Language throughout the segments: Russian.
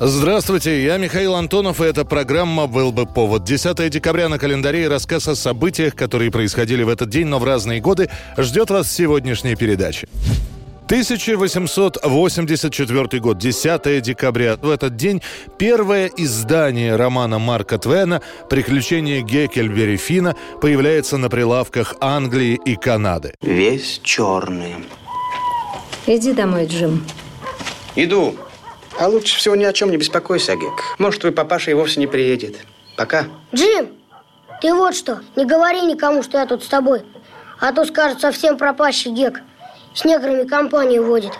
Здравствуйте, я Михаил Антонов, и эта программа «Был бы повод». 10 декабря на календаре и рассказ о событиях, которые происходили в этот день, но в разные годы, ждет вас сегодняшняя передача. 1884 год, 10 декабря. В этот день первое издание романа Марка Твена «Приключения Геккельбери Фина» появляется на прилавках Англии и Канады. Весь черный. Иди домой, Джим. Иду. А лучше всего ни о чем не беспокойся, Гек. Может, твой папаша и вовсе не приедет. Пока. Джим, ты вот что, не говори никому, что я тут с тобой. А то скажет совсем пропащий Гек. С неграми компанию водит.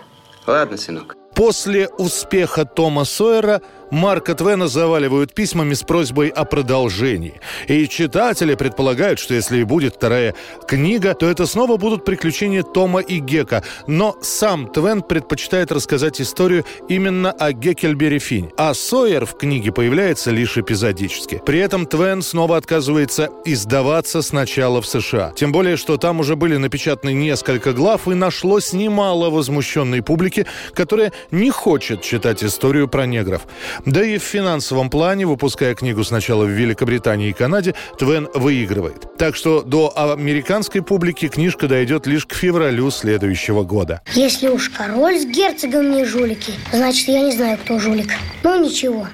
Ладно, сынок. После успеха Тома Сойера Марка Твена заваливают письмами с просьбой о продолжении. И читатели предполагают, что если и будет вторая книга, то это снова будут приключения Тома и Гека. Но сам Твен предпочитает рассказать историю именно о Геккельбере Финь. А Сойер в книге появляется лишь эпизодически. При этом Твен снова отказывается издаваться сначала в США. Тем более, что там уже были напечатаны несколько глав и нашлось немало возмущенной публики, которая не хочет читать историю про негров. Да и в финансовом плане, выпуская книгу сначала в Великобритании и Канаде, Твен выигрывает. Так что до американской публики книжка дойдет лишь к февралю следующего года. Если уж король с герцогом не жулики, значит, я не знаю, кто жулик. Ну, ничего.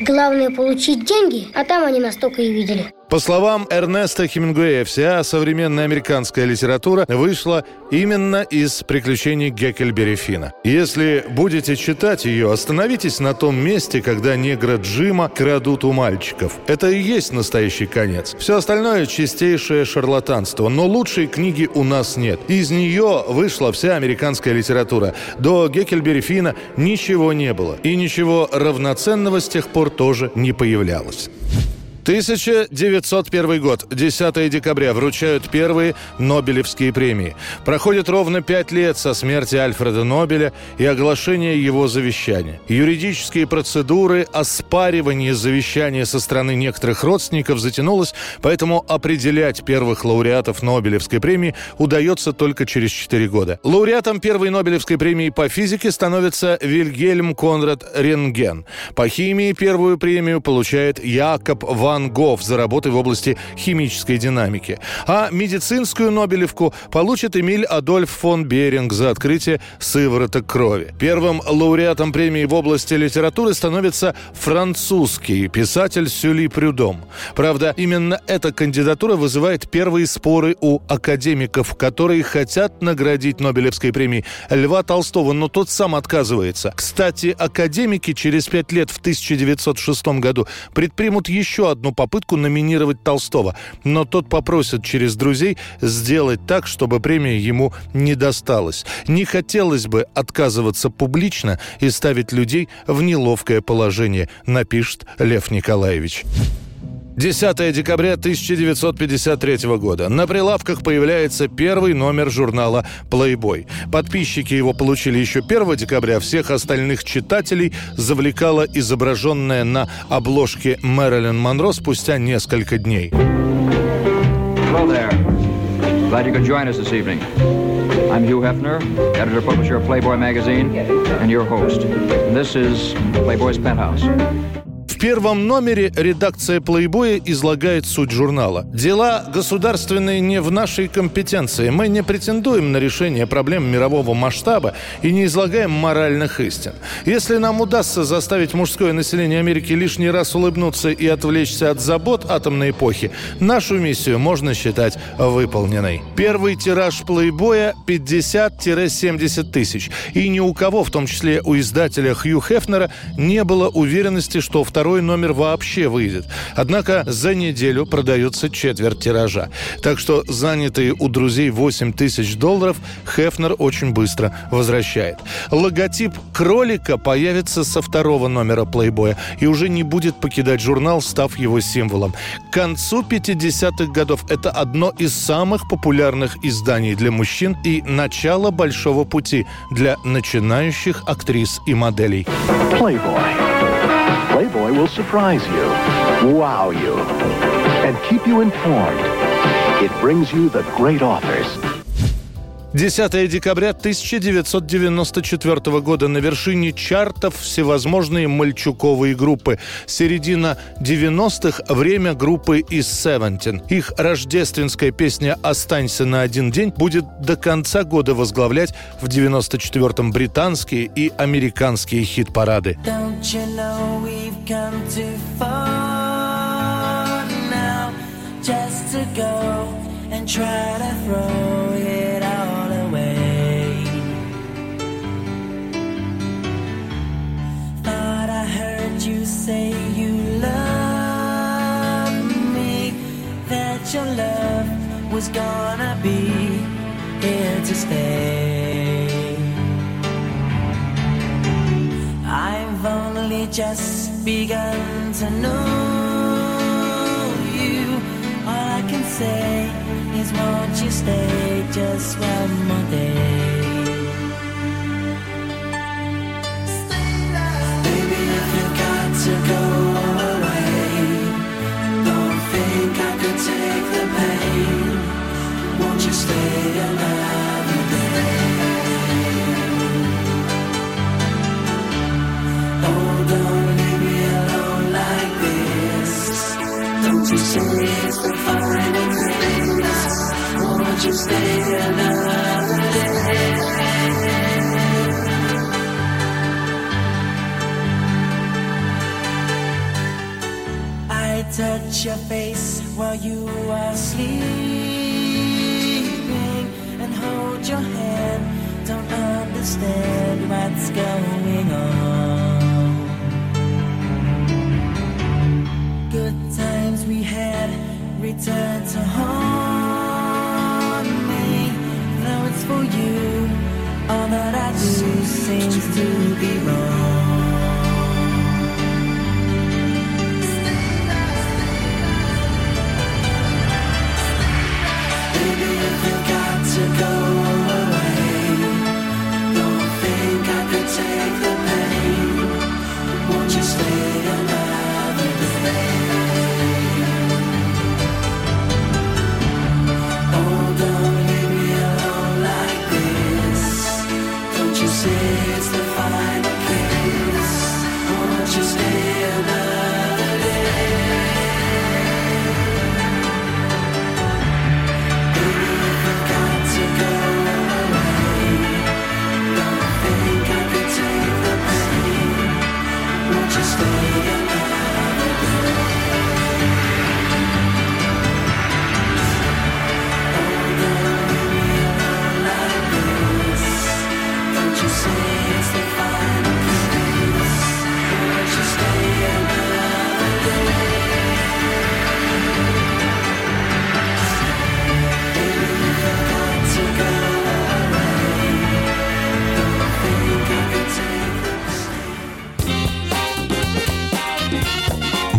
Главное получить деньги, а там они настолько и видели. По словам Эрнеста Хемингуэя, вся современная американская литература вышла именно из приключений Геккельбери Фина. Если будете читать ее, остановитесь на том месте, когда негра Джима крадут у мальчиков. Это и есть настоящий конец. Все остальное чистейшее шарлатанство, но лучшей книги у нас нет. Из нее вышла вся американская литература. До Геккельбери Фина ничего не было. И ничего равноценного с тех пор тоже не появлялось. 1901 год, 10 декабря, вручают первые Нобелевские премии. Проходит ровно пять лет со смерти Альфреда Нобеля и оглашения его завещания. Юридические процедуры оспаривания завещания со стороны некоторых родственников затянулось, поэтому определять первых лауреатов Нобелевской премии удается только через 4 года. Лауреатом первой Нобелевской премии по физике становится Вильгельм Конрад Рентген. По химии первую премию получает Якоб Ван Ван Гоф за работы в области химической динамики. А медицинскую Нобелевку получит Эмиль Адольф фон Беринг за открытие сывороток крови. Первым лауреатом премии в области литературы становится французский писатель Сюли Прюдом. Правда, именно эта кандидатура вызывает первые споры у академиков, которые хотят наградить Нобелевской премией Льва Толстого, но тот сам отказывается. Кстати, академики через пять лет в 1906 году предпримут еще одну одну попытку номинировать Толстого, но тот попросит через друзей сделать так, чтобы премия ему не досталась. Не хотелось бы отказываться публично и ставить людей в неловкое положение, напишет Лев Николаевич. 10 декабря 1953 года. На прилавках появляется первый номер журнала Playboy. Подписчики его получили еще 1 декабря. Всех остальных читателей завлекала изображенная на обложке Мэрилин Монро спустя несколько дней. I'm Hugh Hefner, editor publisher of Playboy magazine, and your host. This is Playboy's Penthouse. В первом номере редакция «Плейбоя» излагает суть журнала. Дела государственные не в нашей компетенции. Мы не претендуем на решение проблем мирового масштаба и не излагаем моральных истин. Если нам удастся заставить мужское население Америки лишний раз улыбнуться и отвлечься от забот атомной эпохи, нашу миссию можно считать выполненной. Первый тираж «Плейбоя» 50-70 тысяч. И ни у кого, в том числе у издателя Хью Хефнера, не было уверенности, что второй второй номер вообще выйдет. Однако за неделю продается четверть тиража. Так что занятые у друзей 8 тысяч долларов Хефнер очень быстро возвращает. Логотип кролика появится со второго номера плейбоя и уже не будет покидать журнал, став его символом. К концу 50-х годов это одно из самых популярных изданий для мужчин и начало большого пути для начинающих актрис и моделей. Playboy. Playboy will surprise you, wow you, and keep you informed. It brings you the great authors 10 декабря 1994 года на вершине чартов всевозможные мальчуковые группы. Середина 90-х – время группы из Seventeen. Их рождественская песня «Останься на один день» будет до конца года возглавлять в 94-м британские и американские хит-парады. Just to go and try to throw it all away. Thought I heard you say you love me, that your love was gonna be here to stay. Only just begun to know you. All I can say is won't you stay just one more day? Touch your face while you are sleeping and hold your hand. Don't understand what's going on.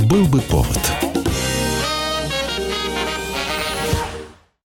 Был бы повод.